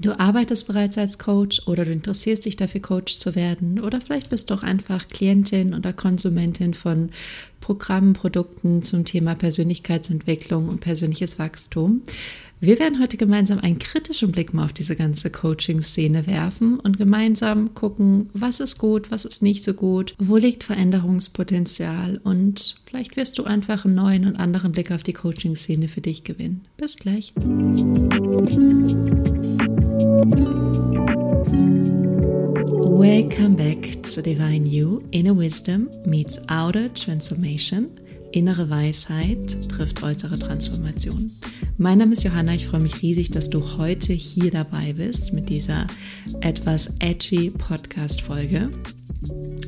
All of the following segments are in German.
Du arbeitest bereits als Coach oder du interessierst dich dafür, Coach zu werden oder vielleicht bist du auch einfach Klientin oder Konsumentin von Programmen, Produkten zum Thema Persönlichkeitsentwicklung und persönliches Wachstum. Wir werden heute gemeinsam einen kritischen Blick mal auf diese ganze Coaching-Szene werfen und gemeinsam gucken, was ist gut, was ist nicht so gut, wo liegt Veränderungspotenzial und vielleicht wirst du einfach einen neuen und anderen Blick auf die Coaching-Szene für dich gewinnen. Bis gleich. Welcome back to Divine You. Inner Wisdom meets Outer Transformation. Innere Weisheit trifft äußere Transformation. Mein Name ist Johanna. Ich freue mich riesig, dass du heute hier dabei bist mit dieser etwas edgy Podcast-Folge.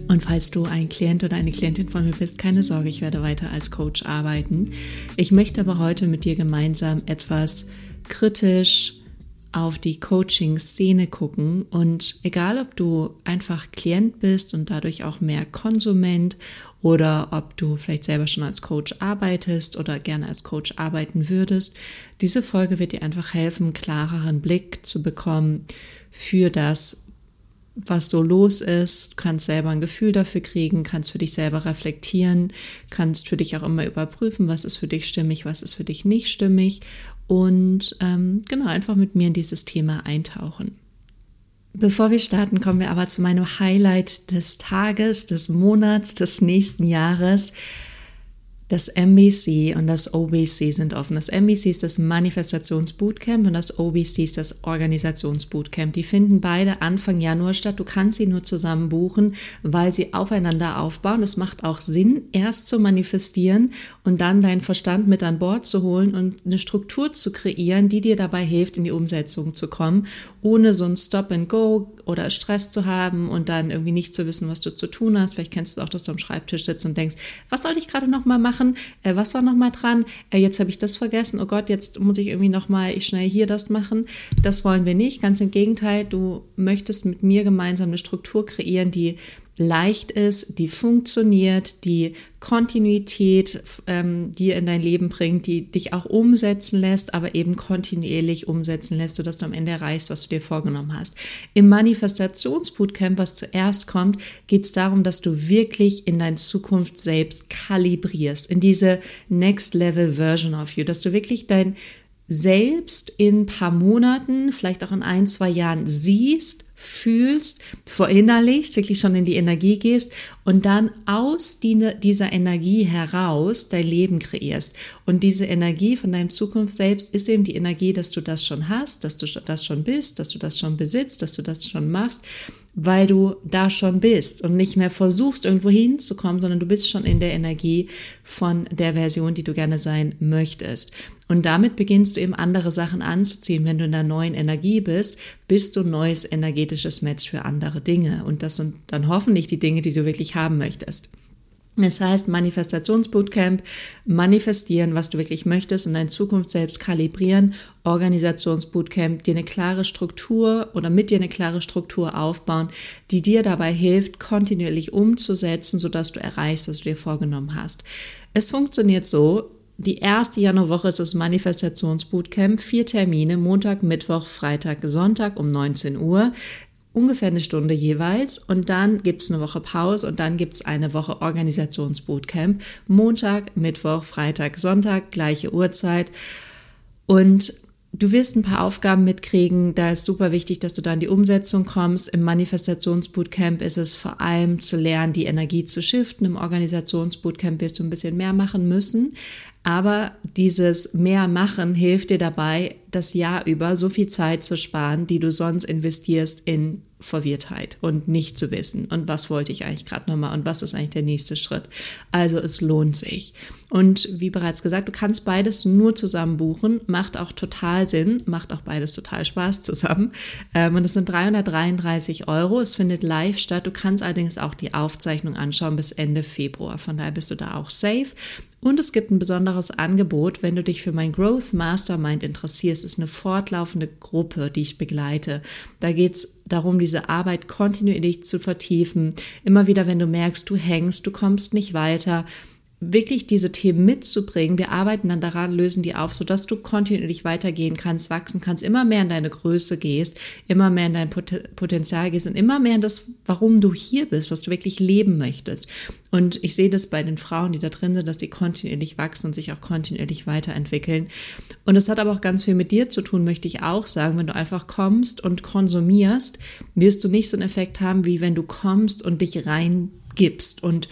Und falls du ein Klient oder eine Klientin von mir bist, keine Sorge, ich werde weiter als Coach arbeiten. Ich möchte aber heute mit dir gemeinsam etwas kritisch auf die Coaching-Szene gucken. Und egal, ob du einfach Klient bist und dadurch auch mehr Konsument oder ob du vielleicht selber schon als Coach arbeitest oder gerne als Coach arbeiten würdest, diese Folge wird dir einfach helfen, einen klareren Blick zu bekommen für das, was so los ist, du kannst selber ein Gefühl dafür kriegen, kannst für dich selber reflektieren, kannst für dich auch immer überprüfen, was ist für dich stimmig, was ist für dich nicht stimmig und ähm, genau einfach mit mir in dieses Thema eintauchen. Bevor wir starten, kommen wir aber zu meinem Highlight des Tages, des Monats, des nächsten Jahres. Das MBC und das OBC sind offen. Das MBC ist das Manifestationsbootcamp und das OBC ist das Organisationsbootcamp. Die finden beide Anfang Januar statt. Du kannst sie nur zusammen buchen, weil sie aufeinander aufbauen. Es macht auch Sinn, erst zu manifestieren und dann deinen Verstand mit an Bord zu holen und eine Struktur zu kreieren, die dir dabei hilft, in die Umsetzung zu kommen, ohne so ein Stop and Go oder Stress zu haben und dann irgendwie nicht zu wissen, was du zu tun hast. Vielleicht kennst du es auch, dass du am Schreibtisch sitzt und denkst, was soll ich gerade noch mal machen? Machen, äh, was war nochmal dran, äh, jetzt habe ich das vergessen, oh Gott, jetzt muss ich irgendwie nochmal schnell hier das machen. Das wollen wir nicht, ganz im Gegenteil, du möchtest mit mir gemeinsam eine Struktur kreieren, die leicht ist, die funktioniert, die Kontinuität ähm, dir in dein Leben bringt, die dich auch umsetzen lässt, aber eben kontinuierlich umsetzen lässt, sodass du am Ende erreichst, was du dir vorgenommen hast. Im Manifestationsbootcamp, was zuerst kommt, geht es darum, dass du wirklich in deine Zukunft selbst kalibrierst, in diese Next Level Version of You, dass du wirklich dein selbst in ein paar Monaten, vielleicht auch in ein, zwei Jahren siehst, fühlst, verinnerlichst, wirklich schon in die Energie gehst und dann aus dieser Energie heraus dein Leben kreierst. Und diese Energie von deinem Zukunft selbst ist eben die Energie, dass du das schon hast, dass du das schon bist, dass du das schon besitzt, dass du das schon machst, weil du da schon bist und nicht mehr versuchst, irgendwo hinzukommen, sondern du bist schon in der Energie von der Version, die du gerne sein möchtest. Und damit beginnst du eben andere Sachen anzuziehen. Wenn du in der neuen Energie bist, bist du ein neues energetisches Match für andere Dinge. Und das sind dann hoffentlich die Dinge, die du wirklich haben möchtest. Das heißt, Manifestationsbootcamp, manifestieren, was du wirklich möchtest und deine Zukunft selbst kalibrieren, Organisationsbootcamp, dir eine klare Struktur oder mit dir eine klare Struktur aufbauen, die dir dabei hilft, kontinuierlich umzusetzen, sodass du erreichst, was du dir vorgenommen hast. Es funktioniert so, die erste Januarwoche ist das Manifestationsbootcamp. Vier Termine, Montag, Mittwoch, Freitag, Sonntag um 19 Uhr. Ungefähr eine Stunde jeweils. Und dann gibt es eine Woche Pause und dann gibt es eine Woche Organisationsbootcamp. Montag, Mittwoch, Freitag, Sonntag, gleiche Uhrzeit. Und Du wirst ein paar Aufgaben mitkriegen. Da ist super wichtig, dass du da in die Umsetzung kommst. Im Manifestationsbootcamp ist es vor allem zu lernen, die Energie zu shiften. Im Organisationsbootcamp wirst du ein bisschen mehr machen müssen. Aber dieses mehr machen hilft dir dabei, das Jahr über so viel Zeit zu sparen, die du sonst investierst in Verwirrtheit und nicht zu wissen und was wollte ich eigentlich gerade nochmal und was ist eigentlich der nächste Schritt. Also es lohnt sich. Und wie bereits gesagt, du kannst beides nur zusammen buchen, macht auch total Sinn, macht auch beides total Spaß zusammen. Ähm, und es sind 333 Euro, es findet live statt. Du kannst allerdings auch die Aufzeichnung anschauen bis Ende Februar. Von daher bist du da auch safe. Und es gibt ein besonderes Angebot, wenn du dich für mein Growth Mastermind interessierst. Es ist eine fortlaufende Gruppe, die ich begleite. Da geht es darum, diese Arbeit kontinuierlich zu vertiefen. Immer wieder, wenn du merkst, du hängst, du kommst nicht weiter, wirklich diese Themen mitzubringen. Wir arbeiten dann daran, lösen die auf, sodass du kontinuierlich weitergehen kannst, wachsen kannst, immer mehr in deine Größe gehst, immer mehr in dein Potenzial gehst und immer mehr in das, warum du hier bist, was du wirklich leben möchtest. Und ich sehe das bei den Frauen, die da drin sind, dass sie kontinuierlich wachsen und sich auch kontinuierlich weiterentwickeln. Und es hat aber auch ganz viel mit dir zu tun, möchte ich auch sagen. Wenn du einfach kommst und konsumierst, wirst du nicht so einen Effekt haben, wie wenn du kommst und dich reingibst und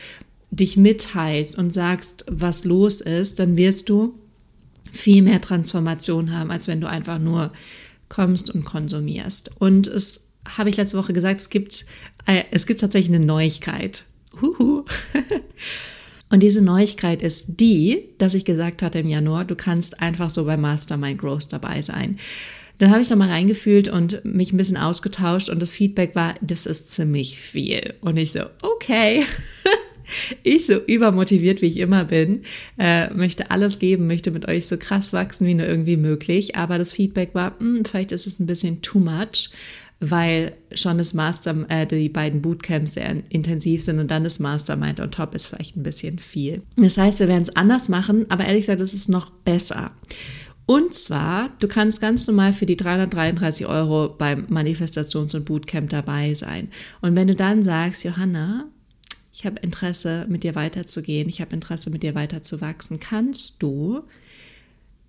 dich mitteilst und sagst, was los ist, dann wirst du viel mehr Transformation haben, als wenn du einfach nur kommst und konsumierst. Und es habe ich letzte Woche gesagt, es gibt, äh, es gibt tatsächlich eine Neuigkeit. Huhu. Und diese Neuigkeit ist die, dass ich gesagt hatte im Januar, du kannst einfach so bei Mastermind Growth dabei sein. Dann habe ich nochmal reingefühlt und mich ein bisschen ausgetauscht und das Feedback war, das ist ziemlich viel. Und ich so, okay. ich so übermotiviert, wie ich immer bin, äh, möchte alles geben, möchte mit euch so krass wachsen, wie nur irgendwie möglich. Aber das Feedback war, mh, hm, vielleicht ist es ein bisschen too much, weil schon das Master, äh, die beiden Bootcamps sehr intensiv sind und dann das Mastermind on top ist vielleicht ein bisschen viel. Das heißt, wir werden es anders machen, aber ehrlich gesagt, es ist noch besser. Und zwar, du kannst ganz normal für die 333 Euro beim Manifestations- und Bootcamp dabei sein. Und wenn du dann sagst, Johanna, ich habe Interesse, mit dir weiterzugehen, ich habe Interesse, mit dir weiterzuwachsen, kannst du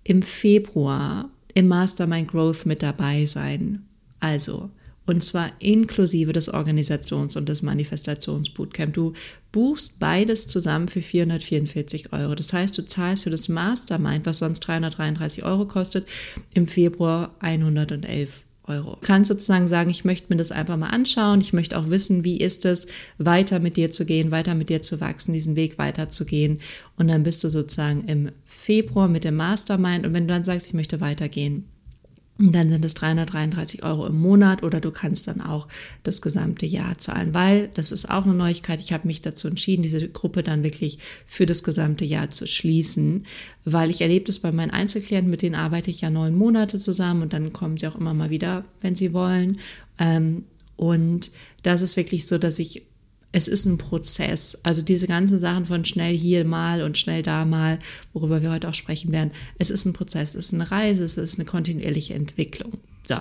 im Februar im Mastermind Growth mit dabei sein. Also, und zwar inklusive des Organisations- und des Manifestationsbootcamp. Du buchst beides zusammen für 444 Euro. Das heißt, du zahlst für das Mastermind, was sonst 333 Euro kostet, im Februar 111 Euro. Du kannst sozusagen sagen, ich möchte mir das einfach mal anschauen. Ich möchte auch wissen, wie ist es, weiter mit dir zu gehen, weiter mit dir zu wachsen, diesen Weg weiterzugehen. Und dann bist du sozusagen im Februar mit dem Mastermind. Und wenn du dann sagst, ich möchte weitergehen, und dann sind es 333 Euro im Monat oder du kannst dann auch das gesamte Jahr zahlen, weil das ist auch eine Neuigkeit. Ich habe mich dazu entschieden, diese Gruppe dann wirklich für das gesamte Jahr zu schließen, weil ich erlebe das bei meinen Einzelklienten, mit denen arbeite ich ja neun Monate zusammen und dann kommen sie auch immer mal wieder, wenn sie wollen. Ähm, und das ist wirklich so, dass ich es ist ein Prozess. Also diese ganzen Sachen von schnell hier mal und schnell da mal, worüber wir heute auch sprechen werden, es ist ein Prozess, es ist eine Reise, es ist eine kontinuierliche Entwicklung. So.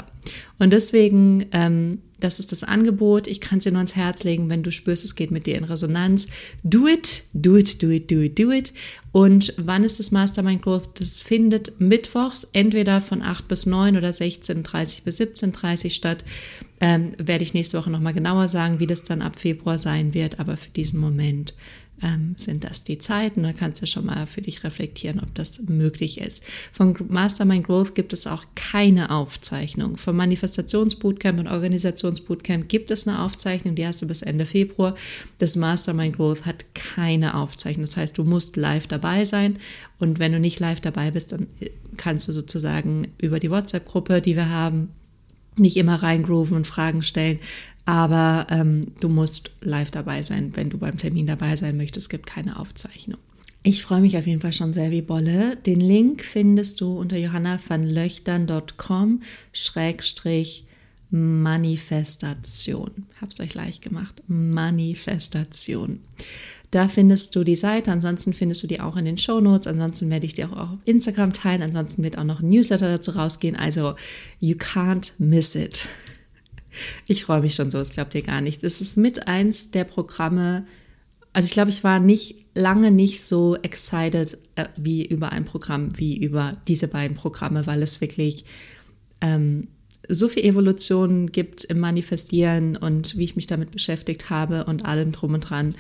Und deswegen, ähm, das ist das Angebot. Ich kann es dir nur ans Herz legen, wenn du spürst, es geht mit dir in Resonanz. Do it, do it, do it, do it, do it. Und wann ist das Mastermind Growth? Das findet mittwochs entweder von 8 bis 9 oder 16.30 bis 17.30 statt. Ähm, werde ich nächste Woche nochmal genauer sagen, wie das dann ab Februar sein wird. Aber für diesen Moment ähm, sind das die Zeiten. Da kannst du schon mal für dich reflektieren, ob das möglich ist. Von Mastermind Growth gibt es auch keine Aufzeichnung. Vom Manifestationsbootcamp und Organisationsbootcamp gibt es eine Aufzeichnung, die hast du bis Ende Februar. Das Mastermind Growth hat keine Aufzeichnung. Das heißt, du musst live dabei sein. Und wenn du nicht live dabei bist, dann äh, kannst du sozusagen über die WhatsApp-Gruppe, die wir haben, nicht immer reingrooven und Fragen stellen, aber ähm, du musst live dabei sein, wenn du beim Termin dabei sein möchtest. Es gibt keine Aufzeichnung. Ich freue mich auf jeden Fall schon sehr wie Bolle. Den Link findest du unter johannavanlöchtern.com schrägstrich Manifestation. Hab's euch leicht gemacht. Manifestation. Da findest du die Seite, ansonsten findest du die auch in den Show Notes. Ansonsten werde ich die auch auf Instagram teilen. Ansonsten wird auch noch ein Newsletter dazu rausgehen. Also, you can't miss it. Ich freue mich schon so, das glaubt ihr gar nicht. Es ist mit eins der Programme, also ich glaube, ich war nicht lange nicht so excited äh, wie über ein Programm wie über diese beiden Programme, weil es wirklich ähm, so viel Evolution gibt im Manifestieren und wie ich mich damit beschäftigt habe und allem drum und dran.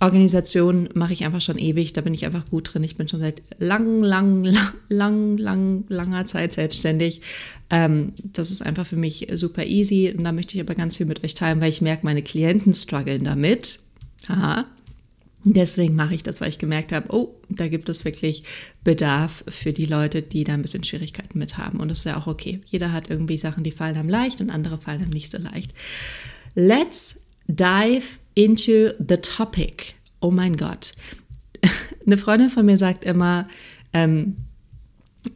Organisation mache ich einfach schon ewig, da bin ich einfach gut drin. Ich bin schon seit lang, lang, lang, lang, lang langer Zeit selbstständig. Ähm, das ist einfach für mich super easy und da möchte ich aber ganz viel mit euch teilen, weil ich merke, meine Klienten strugglen damit. Aha. Deswegen mache ich das, weil ich gemerkt habe, oh, da gibt es wirklich Bedarf für die Leute, die da ein bisschen Schwierigkeiten mit haben. Und das ist ja auch okay. Jeder hat irgendwie Sachen, die fallen einem leicht und andere fallen einem nicht so leicht. Let's dive into the topic. Oh mein Gott. Eine Freundin von mir sagt immer, ähm,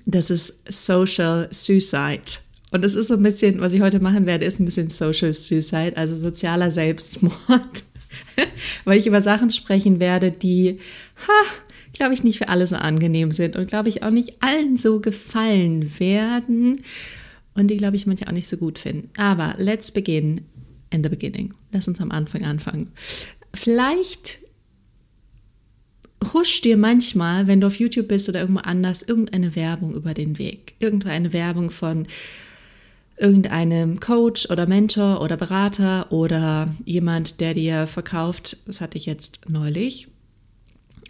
das ist Social Suicide. Und das ist so ein bisschen, was ich heute machen werde, ist ein bisschen Social Suicide, also sozialer Selbstmord. Weil ich über Sachen sprechen werde, die, glaube ich, nicht für alle so angenehm sind und glaube ich auch nicht allen so gefallen werden und die, glaube ich, manche auch nicht so gut finden. Aber let's begin in the beginning. Lass uns am Anfang anfangen. Vielleicht huscht dir manchmal, wenn du auf YouTube bist oder irgendwo anders, irgendeine Werbung über den Weg. Irgendeine Werbung von irgendeinem Coach oder Mentor oder Berater oder jemand, der dir verkauft, das hatte ich jetzt neulich,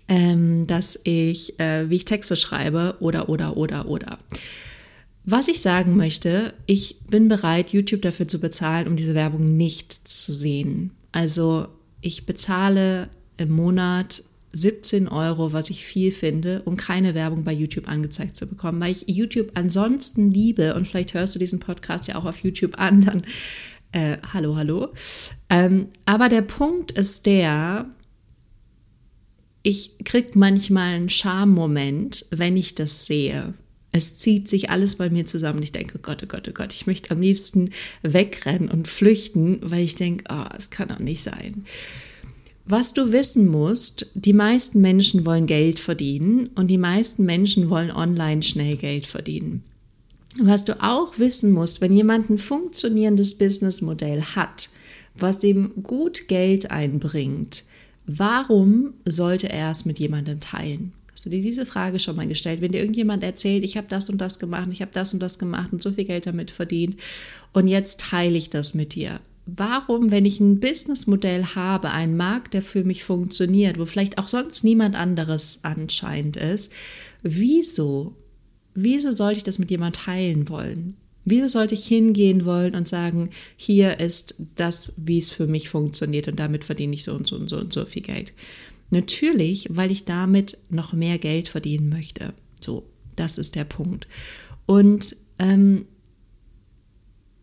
ähm, dass ich, äh, wie ich Texte schreibe oder, oder, oder, oder. Was ich sagen möchte, ich bin bereit, YouTube dafür zu bezahlen, um diese Werbung nicht zu sehen. Also ich bezahle im Monat 17 Euro, was ich viel finde, um keine Werbung bei YouTube angezeigt zu bekommen, weil ich YouTube ansonsten liebe und vielleicht hörst du diesen Podcast ja auch auf YouTube an, dann äh, hallo, hallo. Ähm, aber der Punkt ist der, ich kriege manchmal einen Schammoment, wenn ich das sehe. Es zieht sich alles bei mir zusammen. Ich denke, Gott, oh Gott, oh Gott, ich möchte am liebsten wegrennen und flüchten, weil ich denke, oh, es kann doch nicht sein. Was du wissen musst, die meisten Menschen wollen Geld verdienen und die meisten Menschen wollen online schnell Geld verdienen. Was du auch wissen musst, wenn jemand ein funktionierendes Businessmodell hat, was ihm gut Geld einbringt, warum sollte er es mit jemandem teilen? Hast du dir diese Frage schon mal gestellt? Wenn dir irgendjemand erzählt, ich habe das und das gemacht, ich habe das und das gemacht und so viel Geld damit verdient und jetzt teile ich das mit dir warum, wenn ich ein Businessmodell habe, einen Markt, der für mich funktioniert, wo vielleicht auch sonst niemand anderes anscheinend ist, wieso, wieso sollte ich das mit jemand teilen wollen? Wieso sollte ich hingehen wollen und sagen, hier ist das, wie es für mich funktioniert und damit verdiene ich so und so und so und so viel Geld? Natürlich, weil ich damit noch mehr Geld verdienen möchte. So, das ist der Punkt. Und ähm,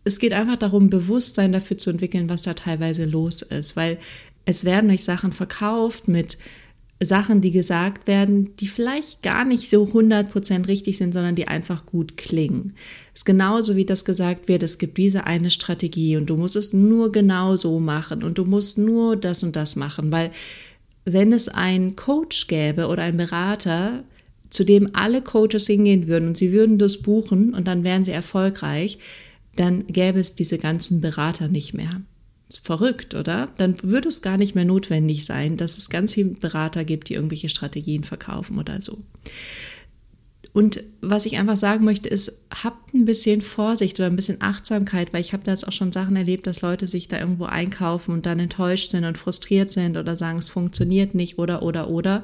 es geht einfach darum, Bewusstsein dafür zu entwickeln, was da teilweise los ist, weil es werden euch Sachen verkauft mit Sachen, die gesagt werden, die vielleicht gar nicht so 100% richtig sind, sondern die einfach gut klingen. Es ist genauso wie das gesagt wird, es gibt diese eine Strategie und du musst es nur genau so machen und du musst nur das und das machen, weil wenn es einen Coach gäbe oder einen Berater, zu dem alle Coaches hingehen würden und sie würden das buchen und dann wären sie erfolgreich, dann gäbe es diese ganzen Berater nicht mehr. Verrückt, oder? Dann würde es gar nicht mehr notwendig sein, dass es ganz viele Berater gibt, die irgendwelche Strategien verkaufen oder so. Und was ich einfach sagen möchte, ist, habt ein bisschen Vorsicht oder ein bisschen Achtsamkeit, weil ich habe da jetzt auch schon Sachen erlebt, dass Leute sich da irgendwo einkaufen und dann enttäuscht sind und frustriert sind oder sagen, es funktioniert nicht oder oder oder.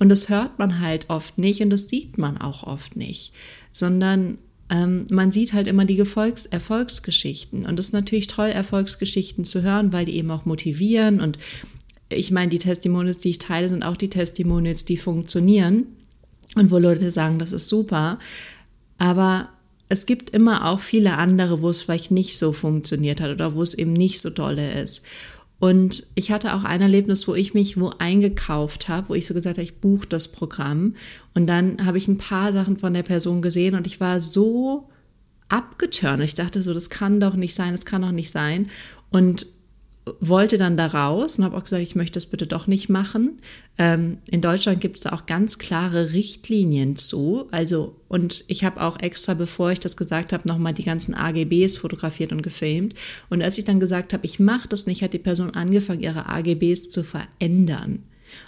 Und das hört man halt oft nicht und das sieht man auch oft nicht, sondern ähm, man sieht halt immer die Gefolgs Erfolgsgeschichten. Und es ist natürlich toll, Erfolgsgeschichten zu hören, weil die eben auch motivieren. Und ich meine, die Testimonials, die ich teile, sind auch die Testimonials, die funktionieren und wo Leute sagen, das ist super. Aber es gibt immer auch viele andere, wo es vielleicht nicht so funktioniert hat oder wo es eben nicht so dolle ist. Und ich hatte auch ein Erlebnis, wo ich mich wo eingekauft habe, wo ich so gesagt habe, ich buche das Programm. Und dann habe ich ein paar Sachen von der Person gesehen und ich war so abgeturnt. Ich dachte so, das kann doch nicht sein, das kann doch nicht sein. Und wollte dann da raus und habe auch gesagt, ich möchte das bitte doch nicht machen. Ähm, in Deutschland gibt es da auch ganz klare Richtlinien zu. Also, und ich habe auch extra, bevor ich das gesagt habe, nochmal die ganzen AGBs fotografiert und gefilmt. Und als ich dann gesagt habe, ich mache das nicht, hat die Person angefangen, ihre AGBs zu verändern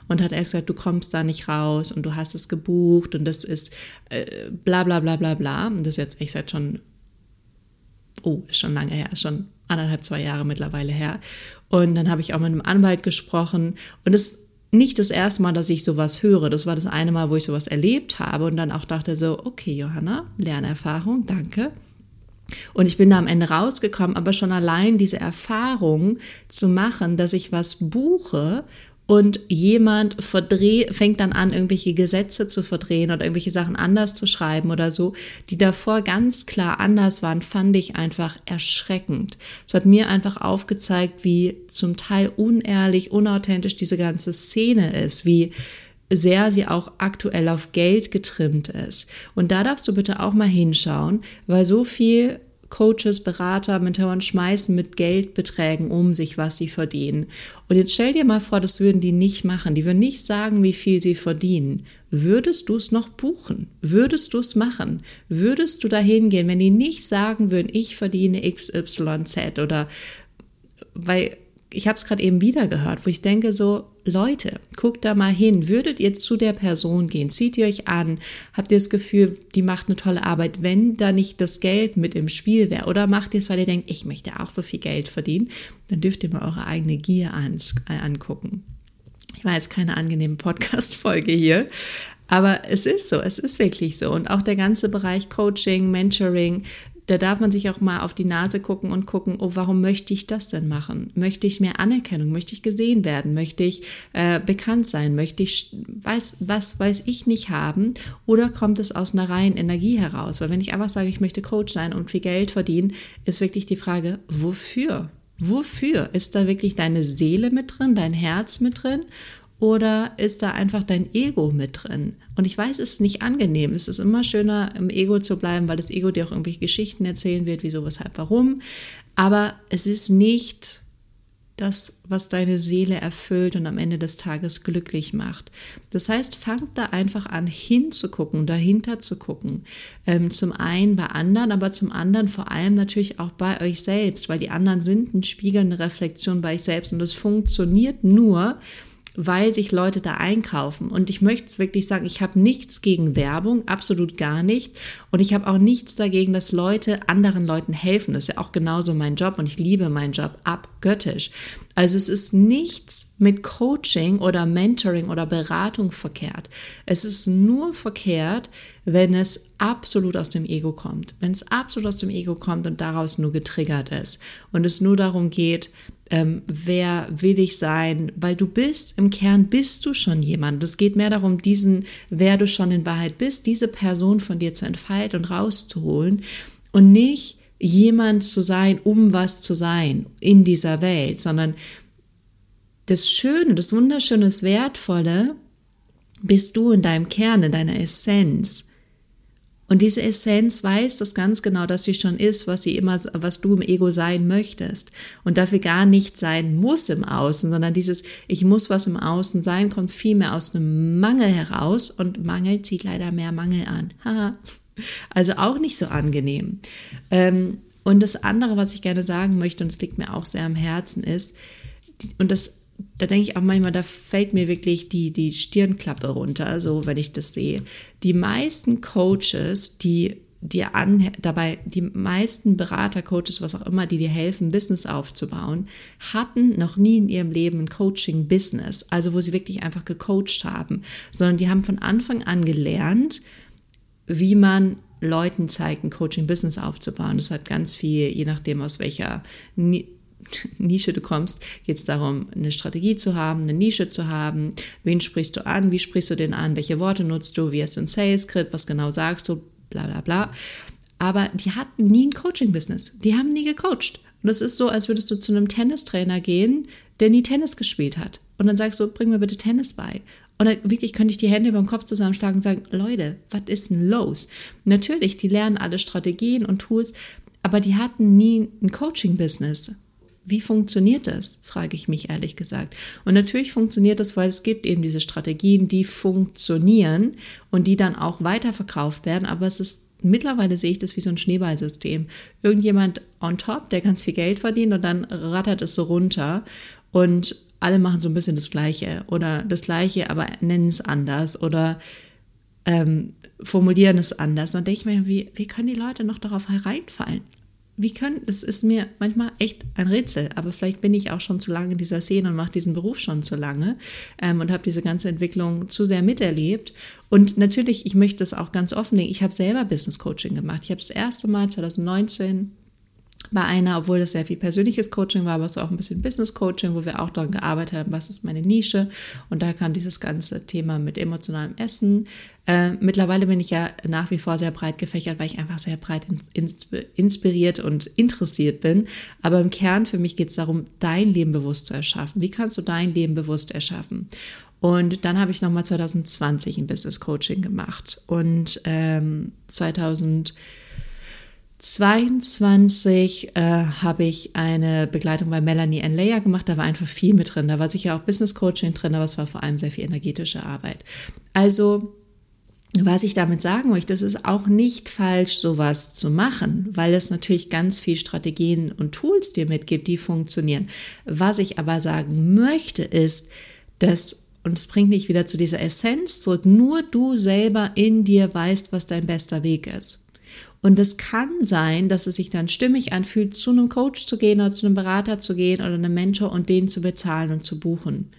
und hat erst gesagt, du kommst da nicht raus und du hast es gebucht und das ist äh, bla bla bla bla bla. Und das ist jetzt echt seit schon, oh, schon lange her, schon anderthalb, zwei Jahre mittlerweile her. Und dann habe ich auch mit einem Anwalt gesprochen und es ist nicht das erste Mal, dass ich sowas höre. Das war das eine Mal, wo ich sowas erlebt habe und dann auch dachte so, okay, Johanna, Lernerfahrung, danke. Und ich bin da am Ende rausgekommen, aber schon allein diese Erfahrung zu machen, dass ich was buche und jemand verdreh, fängt dann an, irgendwelche Gesetze zu verdrehen oder irgendwelche Sachen anders zu schreiben oder so, die davor ganz klar anders waren, fand ich einfach erschreckend. Es hat mir einfach aufgezeigt, wie zum Teil unehrlich, unauthentisch diese ganze Szene ist, wie sehr sie auch aktuell auf Geld getrimmt ist. Und da darfst du bitte auch mal hinschauen, weil so viel Coaches, Berater, Mentoren schmeißen mit Geldbeträgen um sich, was sie verdienen. Und jetzt stell dir mal vor, das würden die nicht machen. Die würden nicht sagen, wie viel sie verdienen. Würdest du es noch buchen? Würdest du es machen? Würdest du dahin gehen, wenn die nicht sagen würden, ich verdiene XYZ oder weil ich habe es gerade eben wieder gehört, wo ich denke so, Leute, guckt da mal hin. Würdet ihr zu der Person gehen? Zieht ihr euch an? Habt ihr das Gefühl, die macht eine tolle Arbeit, wenn da nicht das Geld mit im Spiel wäre? Oder macht ihr es, weil ihr denkt, ich möchte auch so viel Geld verdienen? Dann dürft ihr mal eure eigene Gier äh, angucken. Ich weiß, keine angenehme Podcast-Folge hier. Aber es ist so, es ist wirklich so. Und auch der ganze Bereich Coaching, Mentoring, da darf man sich auch mal auf die Nase gucken und gucken, oh, warum möchte ich das denn machen? Möchte ich mehr Anerkennung? Möchte ich gesehen werden? Möchte ich äh, bekannt sein? Möchte ich, weiß, was weiß ich nicht haben? Oder kommt es aus einer reinen Energie heraus? Weil wenn ich einfach sage, ich möchte Coach sein und viel Geld verdienen, ist wirklich die Frage, wofür? Wofür? Ist da wirklich deine Seele mit drin, dein Herz mit drin? Oder ist da einfach dein Ego mit drin? Und ich weiß, es ist nicht angenehm. Es ist immer schöner, im Ego zu bleiben, weil das Ego dir auch irgendwelche Geschichten erzählen wird, wieso, weshalb, warum. Aber es ist nicht das, was deine Seele erfüllt und am Ende des Tages glücklich macht. Das heißt, fangt da einfach an, hinzugucken, dahinter zu gucken. Ähm, zum einen bei anderen, aber zum anderen vor allem natürlich auch bei euch selbst, weil die anderen sind ein Spiegel, eine Reflexion bei euch selbst und das funktioniert nur, weil sich Leute da einkaufen. Und ich möchte es wirklich sagen, ich habe nichts gegen Werbung, absolut gar nicht. Und ich habe auch nichts dagegen, dass Leute anderen Leuten helfen. Das ist ja auch genauso mein Job und ich liebe meinen Job abgöttisch. Also es ist nichts mit Coaching oder Mentoring oder Beratung verkehrt. Es ist nur verkehrt, wenn es absolut aus dem Ego kommt. Wenn es absolut aus dem Ego kommt und daraus nur getriggert ist und es nur darum geht, ähm, wer will ich sein, weil du bist, im Kern bist du schon jemand. Es geht mehr darum, diesen, wer du schon in Wahrheit bist, diese Person von dir zu entfalten und rauszuholen und nicht jemand zu sein, um was zu sein in dieser Welt, sondern das Schöne, das Wunderschöne, das Wertvolle bist du in deinem Kern, in deiner Essenz. Und diese Essenz weiß das ganz genau, dass sie schon ist, was sie immer, was du im Ego sein möchtest. Und dafür gar nicht sein muss im Außen, sondern dieses Ich muss was im Außen sein, kommt viel mehr aus einem Mangel heraus und Mangel zieht leider mehr Mangel an. also auch nicht so angenehm. Ähm, und das andere, was ich gerne sagen möchte, und es liegt mir auch sehr am Herzen, ist, und das da denke ich auch manchmal, da fällt mir wirklich die, die Stirnklappe runter, so wenn ich das sehe. Die meisten Coaches, die dir an, dabei die meisten Berater, Coaches, was auch immer, die dir helfen, Business aufzubauen, hatten noch nie in ihrem Leben ein Coaching-Business, also wo sie wirklich einfach gecoacht haben, sondern die haben von Anfang an gelernt, wie man Leuten zeigt, ein Coaching-Business aufzubauen. Das hat ganz viel, je nachdem aus welcher Nische du kommst, geht es darum, eine Strategie zu haben, eine Nische zu haben. Wen sprichst du an? Wie sprichst du den an? Welche Worte nutzt du? Wie hast du ein Sales-Script? Was genau sagst du? Bla bla bla. Aber die hatten nie ein Coaching-Business. Die haben nie gecoacht. Und es ist so, als würdest du zu einem Tennistrainer gehen, der nie Tennis gespielt hat. Und dann sagst du, bring mir bitte Tennis bei. Und dann wirklich könnte ich die Hände über den Kopf zusammenschlagen und sagen, Leute, was ist denn los? Natürlich, die lernen alle Strategien und Tools, aber die hatten nie ein Coaching-Business. Wie funktioniert das, frage ich mich ehrlich gesagt. Und natürlich funktioniert das, weil es gibt eben diese Strategien, die funktionieren und die dann auch weiterverkauft werden, aber es ist Mittlerweile sehe ich das wie so ein Schneeballsystem. Irgendjemand on top, der ganz viel Geld verdient und dann rattert es so runter und alle machen so ein bisschen das Gleiche oder das Gleiche, aber nennen es anders oder ähm, formulieren es anders. Und dann denke ich mir, wie, wie können die Leute noch darauf hereinfallen? Wie können, das ist mir manchmal echt ein Rätsel, aber vielleicht bin ich auch schon zu lange in dieser Szene und mache diesen Beruf schon zu lange ähm, und habe diese ganze Entwicklung zu sehr miterlebt. Und natürlich, ich möchte das auch ganz offen legen, ich habe selber Business Coaching gemacht. Ich habe das erste Mal 2019 bei einer, obwohl das sehr viel persönliches Coaching war, aber es war auch ein bisschen Business Coaching, wo wir auch daran gearbeitet haben, was ist meine Nische. Und da kam dieses ganze Thema mit emotionalem Essen. Äh, mittlerweile bin ich ja nach wie vor sehr breit gefächert, weil ich einfach sehr breit inspiriert und interessiert bin. Aber im Kern für mich geht es darum, dein Leben bewusst zu erschaffen. Wie kannst du dein Leben bewusst erschaffen? Und dann habe ich nochmal 2020 ein Business Coaching gemacht. Und ähm, 2000 22 äh, habe ich eine Begleitung bei Melanie N. Layer gemacht. Da war einfach viel mit drin. Da war sicher auch Business Coaching drin, aber es war vor allem sehr viel energetische Arbeit. Also, was ich damit sagen möchte, es ist auch nicht falsch, sowas zu machen, weil es natürlich ganz viel Strategien und Tools dir mitgibt, die funktionieren. Was ich aber sagen möchte, ist, dass und es bringt mich wieder zu dieser Essenz zurück. Nur du selber in dir weißt, was dein bester Weg ist. Und es kann sein, dass es sich dann stimmig anfühlt, zu einem Coach zu gehen oder zu einem Berater zu gehen oder einem Mentor und den zu bezahlen und zu buchen.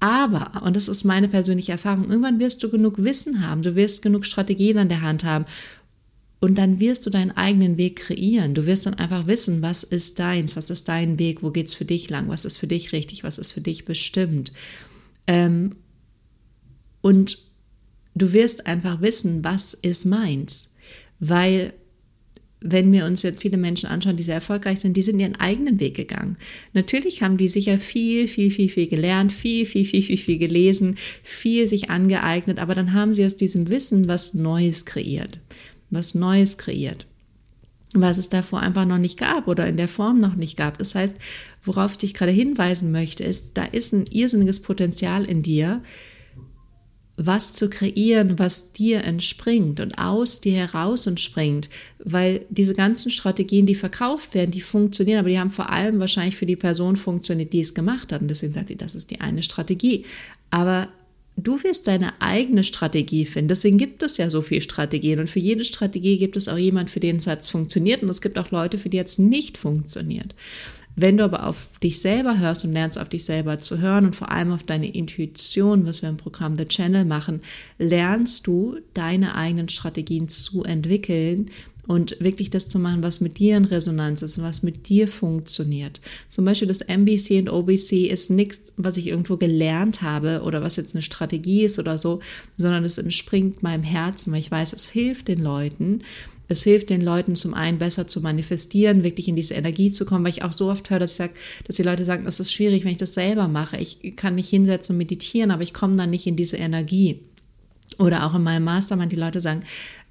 Aber, und das ist meine persönliche Erfahrung, irgendwann wirst du genug Wissen haben, du wirst genug Strategien an der Hand haben und dann wirst du deinen eigenen Weg kreieren. Du wirst dann einfach wissen, was ist deins, was ist dein Weg, wo geht's für dich lang, was ist für dich richtig, was ist für dich bestimmt. Ähm, und du wirst einfach wissen, was ist meins. Weil wenn wir uns jetzt viele Menschen anschauen, die sehr erfolgreich sind, die sind ihren eigenen Weg gegangen. Natürlich haben die sicher viel, viel, viel, viel gelernt, viel, viel, viel, viel, viel gelesen, viel sich angeeignet, aber dann haben sie aus diesem Wissen was Neues kreiert. Was Neues kreiert. Was es davor einfach noch nicht gab oder in der Form noch nicht gab. Das heißt, worauf ich dich gerade hinweisen möchte, ist, da ist ein irrsinniges Potenzial in dir, was zu kreieren, was dir entspringt und aus dir heraus entspringt, weil diese ganzen Strategien, die verkauft werden, die funktionieren, aber die haben vor allem wahrscheinlich für die Person funktioniert, die es gemacht hat und deswegen sagt sie, das ist die eine Strategie. Aber du wirst deine eigene Strategie finden. Deswegen gibt es ja so viele Strategien und für jede Strategie gibt es auch jemand, für den es funktioniert und es gibt auch Leute, für die es nicht funktioniert. Wenn du aber auf dich selber hörst und lernst, auf dich selber zu hören und vor allem auf deine Intuition, was wir im Programm The Channel machen, lernst du deine eigenen Strategien zu entwickeln und wirklich das zu machen, was mit dir in Resonanz ist und was mit dir funktioniert. Zum Beispiel das MBC und OBC ist nichts, was ich irgendwo gelernt habe oder was jetzt eine Strategie ist oder so, sondern es entspringt meinem Herzen, weil ich weiß, es hilft den Leuten es hilft den Leuten zum einen besser zu manifestieren, wirklich in diese Energie zu kommen, weil ich auch so oft höre, dass, ich sag, dass die Leute sagen, das ist schwierig, wenn ich das selber mache. Ich kann mich hinsetzen und meditieren, aber ich komme dann nicht in diese Energie. Oder auch in meinem Mastermind, die Leute sagen,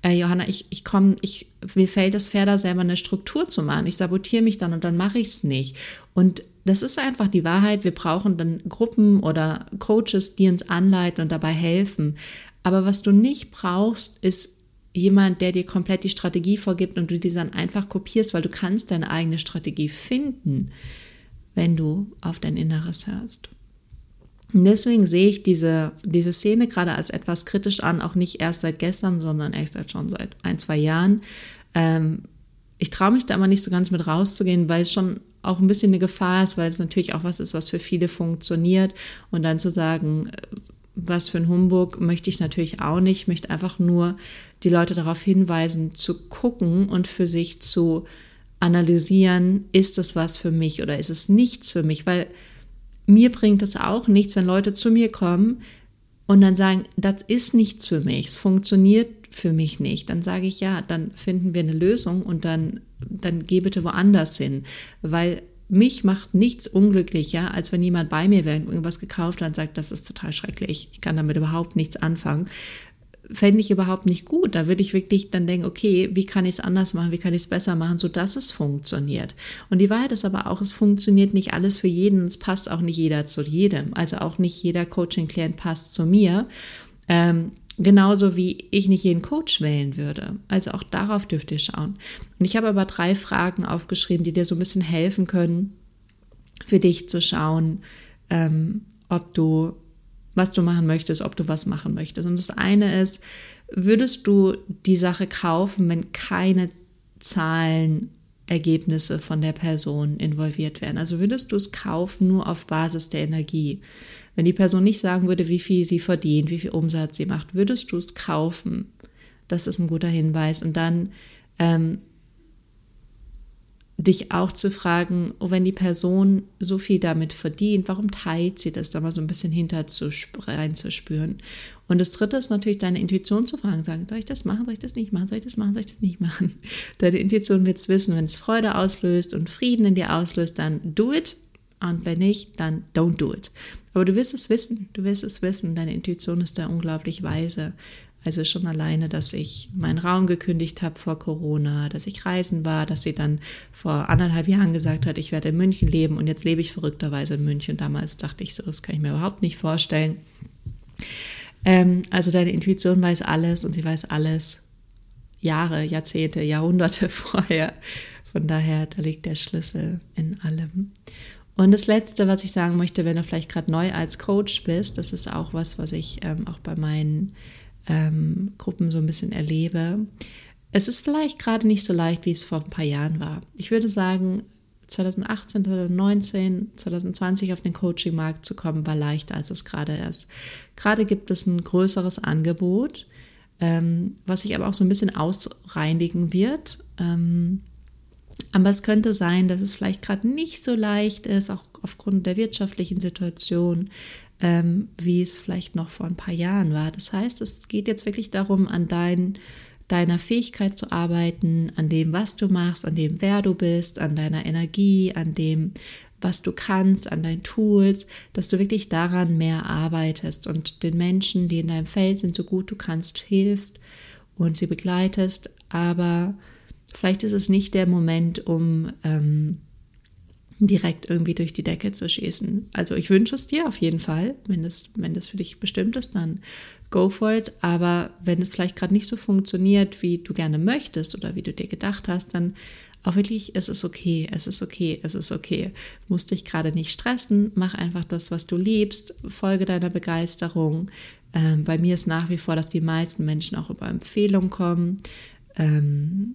äh, Johanna, ich, ich komme, ich, mir fällt es fair, da selber eine Struktur zu machen. Ich sabotiere mich dann und dann mache ich es nicht. Und das ist einfach die Wahrheit. Wir brauchen dann Gruppen oder Coaches, die uns anleiten und dabei helfen. Aber was du nicht brauchst, ist jemand, der dir komplett die Strategie vorgibt und du die dann einfach kopierst, weil du kannst deine eigene Strategie finden, wenn du auf dein Inneres hörst. Und deswegen sehe ich diese, diese Szene gerade als etwas kritisch an, auch nicht erst seit gestern, sondern erst seit schon seit ein, zwei Jahren. Ähm, ich traue mich da immer nicht so ganz mit rauszugehen, weil es schon auch ein bisschen eine Gefahr ist, weil es natürlich auch was ist, was für viele funktioniert. Und dann zu sagen, was für ein Humbug möchte ich natürlich auch nicht. Ich möchte einfach nur die Leute darauf hinweisen, zu gucken und für sich zu analysieren, ist das was für mich oder ist es nichts für mich? Weil mir bringt es auch nichts, wenn Leute zu mir kommen und dann sagen, das ist nichts für mich, es funktioniert für mich nicht. Dann sage ich, ja, dann finden wir eine Lösung und dann, dann geh bitte woanders hin. Weil mich macht nichts unglücklicher, als wenn jemand bei mir irgendwas gekauft hat und sagt, das ist total schrecklich, ich kann damit überhaupt nichts anfangen. Fände ich überhaupt nicht gut. Da würde ich wirklich dann denken, okay, wie kann ich es anders machen, wie kann ich es besser machen, sodass es funktioniert. Und die Wahrheit ist aber auch, es funktioniert nicht alles für jeden, es passt auch nicht jeder zu jedem. Also auch nicht jeder Coaching-Klient passt zu mir. Ähm, Genauso wie ich nicht jeden Coach wählen würde. Also auch darauf dürft ihr schauen. Und ich habe aber drei Fragen aufgeschrieben, die dir so ein bisschen helfen können, für dich zu schauen, ähm, ob du, was du machen möchtest, ob du was machen möchtest. Und das eine ist, würdest du die Sache kaufen, wenn keine Zahlen Ergebnisse von der Person involviert werden. Also würdest du es kaufen nur auf Basis der Energie. Wenn die Person nicht sagen würde, wie viel sie verdient, wie viel Umsatz sie macht, würdest du es kaufen. Das ist ein guter Hinweis. Und dann ähm, dich auch zu fragen, oh, wenn die Person so viel damit verdient, warum teilt sie das da mal so ein bisschen hinter reinzuspüren? Und das dritte ist natürlich deine Intuition zu fragen, sagen, soll ich das machen, soll ich das nicht machen, soll ich das machen, soll ich das nicht machen? Deine Intuition wird es wissen, wenn es Freude auslöst und Frieden in dir auslöst, dann do it. Und wenn nicht, dann don't do it. Aber du wirst es wissen, du wirst es wissen, deine Intuition ist da unglaublich weise. Also schon alleine, dass ich meinen Raum gekündigt habe vor Corona, dass ich reisen war, dass sie dann vor anderthalb Jahren gesagt hat, ich werde in München leben und jetzt lebe ich verrückterweise in München. Damals dachte ich so, das kann ich mir überhaupt nicht vorstellen. Ähm, also deine Intuition weiß alles und sie weiß alles Jahre, Jahrzehnte, Jahrhunderte vorher. Von daher, da liegt der Schlüssel in allem. Und das Letzte, was ich sagen möchte, wenn du vielleicht gerade neu als Coach bist, das ist auch was, was ich ähm, auch bei meinen ähm, Gruppen so ein bisschen erlebe. Es ist vielleicht gerade nicht so leicht, wie es vor ein paar Jahren war. Ich würde sagen, 2018, 2019, 2020 auf den Coaching-Markt zu kommen, war leichter, als es gerade ist. Gerade gibt es ein größeres Angebot, ähm, was sich aber auch so ein bisschen ausreinigen wird. Ähm, aber es könnte sein, dass es vielleicht gerade nicht so leicht ist, auch aufgrund der wirtschaftlichen Situation, ähm, wie es vielleicht noch vor ein paar Jahren war. Das heißt, es geht jetzt wirklich darum, an dein, deiner Fähigkeit zu arbeiten, an dem, was du machst, an dem, wer du bist, an deiner Energie, an dem, was du kannst, an deinen Tools, dass du wirklich daran mehr arbeitest und den Menschen, die in deinem Feld sind, so gut du kannst, hilfst und sie begleitest. Aber vielleicht ist es nicht der Moment, um ähm, direkt irgendwie durch die Decke zu schießen. Also ich wünsche es dir auf jeden Fall, wenn es, wenn das für dich bestimmt ist, dann go for it. Aber wenn es vielleicht gerade nicht so funktioniert, wie du gerne möchtest oder wie du dir gedacht hast, dann auch wirklich, es ist okay, es ist okay, es ist okay. Musst dich gerade nicht stressen, mach einfach das, was du liebst, folge deiner Begeisterung. Ähm, bei mir ist nach wie vor, dass die meisten Menschen auch über Empfehlungen kommen. Ähm,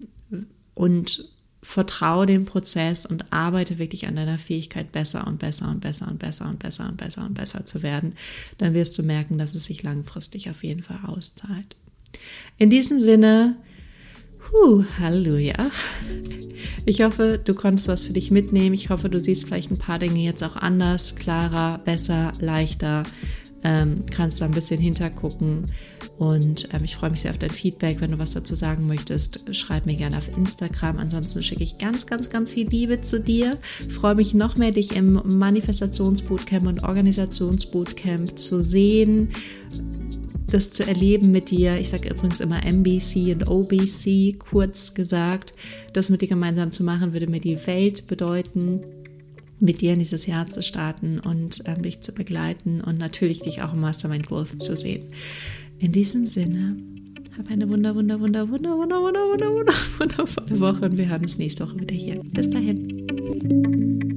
und vertraue dem Prozess und arbeite wirklich an deiner Fähigkeit, besser und besser und besser und besser und besser und besser und besser zu werden, dann wirst du merken, dass es sich langfristig auf jeden Fall auszahlt. In diesem Sinne, Huh, Halleluja. Ich hoffe, du konntest was für dich mitnehmen. Ich hoffe, du siehst vielleicht ein paar Dinge jetzt auch anders, klarer, besser, leichter. Ähm, kannst da ein bisschen hintergucken. Und ähm, ich freue mich sehr auf dein Feedback. Wenn du was dazu sagen möchtest, schreib mir gerne auf Instagram. Ansonsten schicke ich ganz, ganz, ganz viel Liebe zu dir. Freue mich noch mehr, dich im Manifestationsbootcamp und Organisationsbootcamp zu sehen das zu erleben mit dir. Ich sage übrigens immer MBC und OBC, kurz gesagt. Das mit dir gemeinsam zu machen, würde mir die Welt bedeuten mit dir in dieses Jahr zu starten und ähm, dich zu begleiten und natürlich dich auch im Mastermind Growth zu sehen. In diesem Sinne, hab eine wunder, wunder, wunder, wunder, wunder, wunder, wunder, wunder, wundervolle Woche und wir hören uns nächste Woche wieder hier. Bis dahin.